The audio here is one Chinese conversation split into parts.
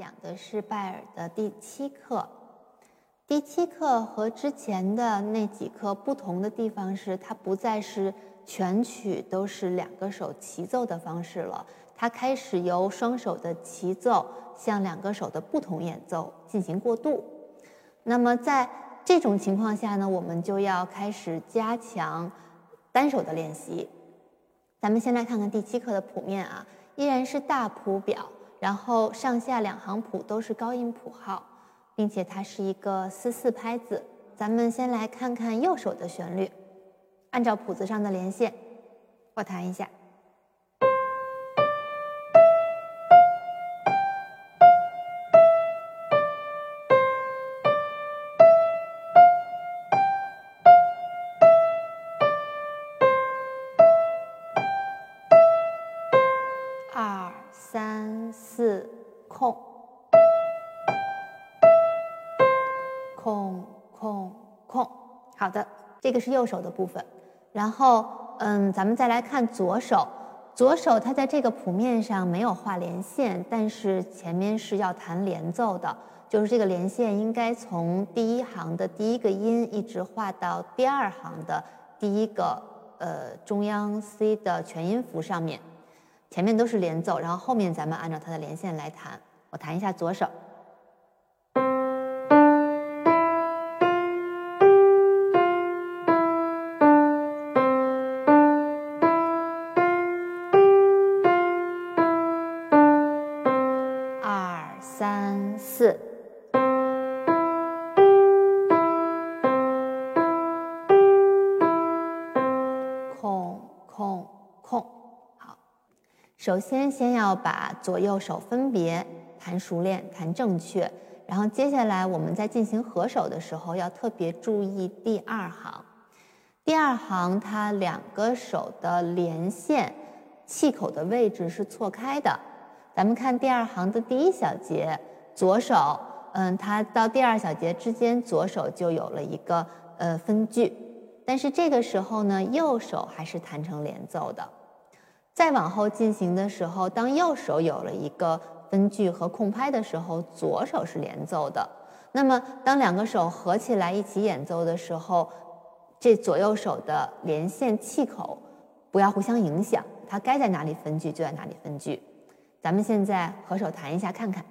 讲的是拜耳的第七课。第七课和之前的那几课不同的地方是，它不再是全曲都是两个手齐奏的方式了，它开始由双手的齐奏向两个手的不同演奏进行过渡。那么在这种情况下呢，我们就要开始加强单手的练习。咱们先来看看第七课的谱面啊，依然是大谱表。然后上下两行谱都是高音谱号，并且它是一个四四拍子。咱们先来看看右手的旋律，按照谱子上的连线，我弹一下。空，空空空，好的，这个是右手的部分。然后，嗯，咱们再来看左手。左手它在这个谱面上没有画连线，但是前面是要弹连奏的，就是这个连线应该从第一行的第一个音一直画到第二行的第一个呃中央 C 的全音符上面。前面都是连奏，然后后面咱们按照它的连线来弹。我弹一下左手，二三四，空空空。好。首先，先要把左右手分别。弹熟练、弹正确，然后接下来我们在进行合手的时候，要特别注意第二行。第二行它两个手的连线气口的位置是错开的。咱们看第二行的第一小节，左手，嗯，它到第二小节之间，左手就有了一个呃分句，但是这个时候呢，右手还是弹成连奏的。再往后进行的时候，当右手有了一个分句和空拍的时候，左手是连奏的。那么，当两个手合起来一起演奏的时候，这左右手的连线气口不要互相影响，它该在哪里分句就在哪里分句。咱们现在合手弹一下看看。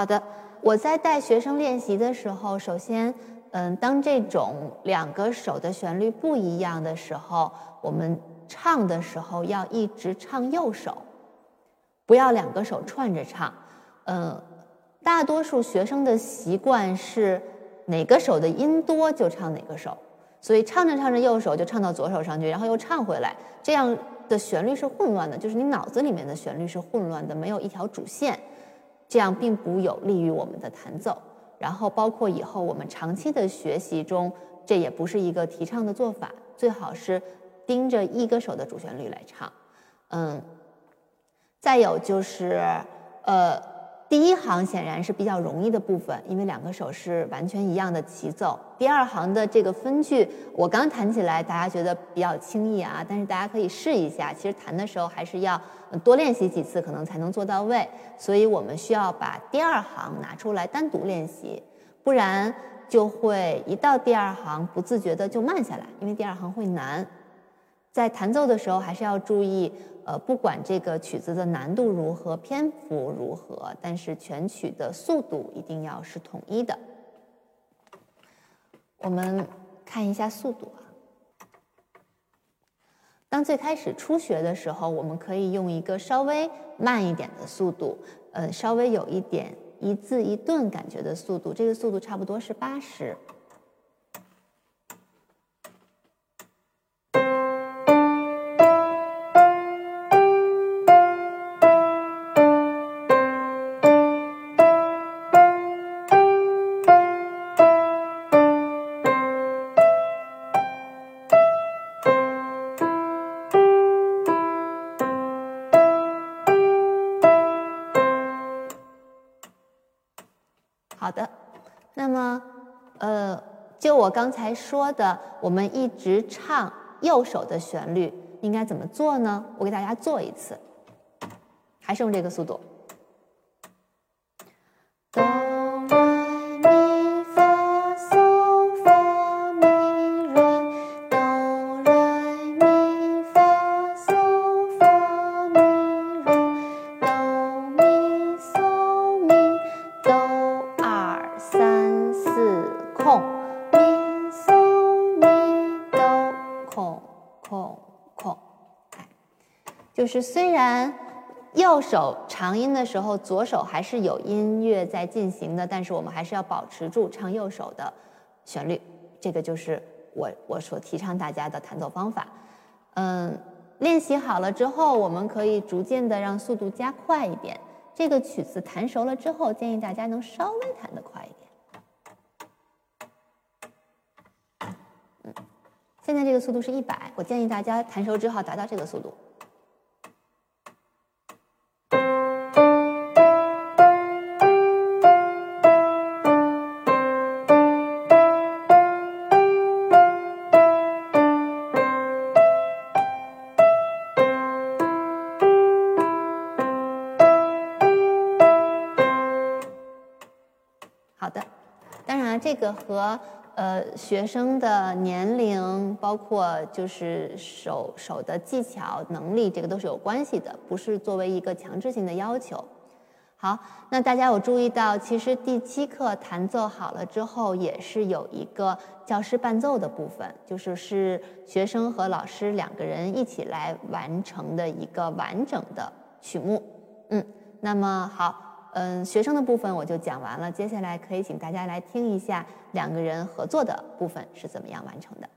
好的，我在带学生练习的时候，首先，嗯，当这种两个手的旋律不一样的时候，我们唱的时候要一直唱右手，不要两个手串着唱。嗯，大多数学生的习惯是哪个手的音多就唱哪个手，所以唱着唱着右手就唱到左手上去，然后又唱回来，这样的旋律是混乱的，就是你脑子里面的旋律是混乱的，没有一条主线。这样并不有利于我们的弹奏，然后包括以后我们长期的学习中，这也不是一个提倡的做法。最好是盯着一个手的主旋律来唱，嗯。再有就是，呃。第一行显然是比较容易的部分，因为两个手是完全一样的齐奏。第二行的这个分句，我刚弹起来，大家觉得比较轻易啊，但是大家可以试一下。其实弹的时候还是要多练习几次，可能才能做到位。所以我们需要把第二行拿出来单独练习，不然就会一到第二行不自觉的就慢下来，因为第二行会难。在弹奏的时候还是要注意。呃，不管这个曲子的难度如何，篇幅如何，但是全曲的速度一定要是统一的。我们看一下速度啊。当最开始初学的时候，我们可以用一个稍微慢一点的速度，呃，稍微有一点一字一顿感觉的速度，这个速度差不多是八十。呃，就我刚才说的，我们一直唱右手的旋律应该怎么做呢？我给大家做一次，还是用这个速度。就是虽然右手长音的时候，左手还是有音乐在进行的，但是我们还是要保持住唱右手的旋律。这个就是我我所提倡大家的弹奏方法。嗯，练习好了之后，我们可以逐渐的让速度加快一点。这个曲子弹熟了之后，建议大家能稍微弹得快一点。嗯，现在这个速度是一百，我建议大家弹熟之后达到这个速度。好的，当然这个和呃学生的年龄，包括就是手手的技巧能力，这个都是有关系的，不是作为一个强制性的要求。好，那大家有注意到，其实第七课弹奏好了之后，也是有一个教师伴奏的部分，就是是学生和老师两个人一起来完成的一个完整的曲目。嗯，那么好。嗯，学生的部分我就讲完了，接下来可以请大家来听一下两个人合作的部分是怎么样完成的。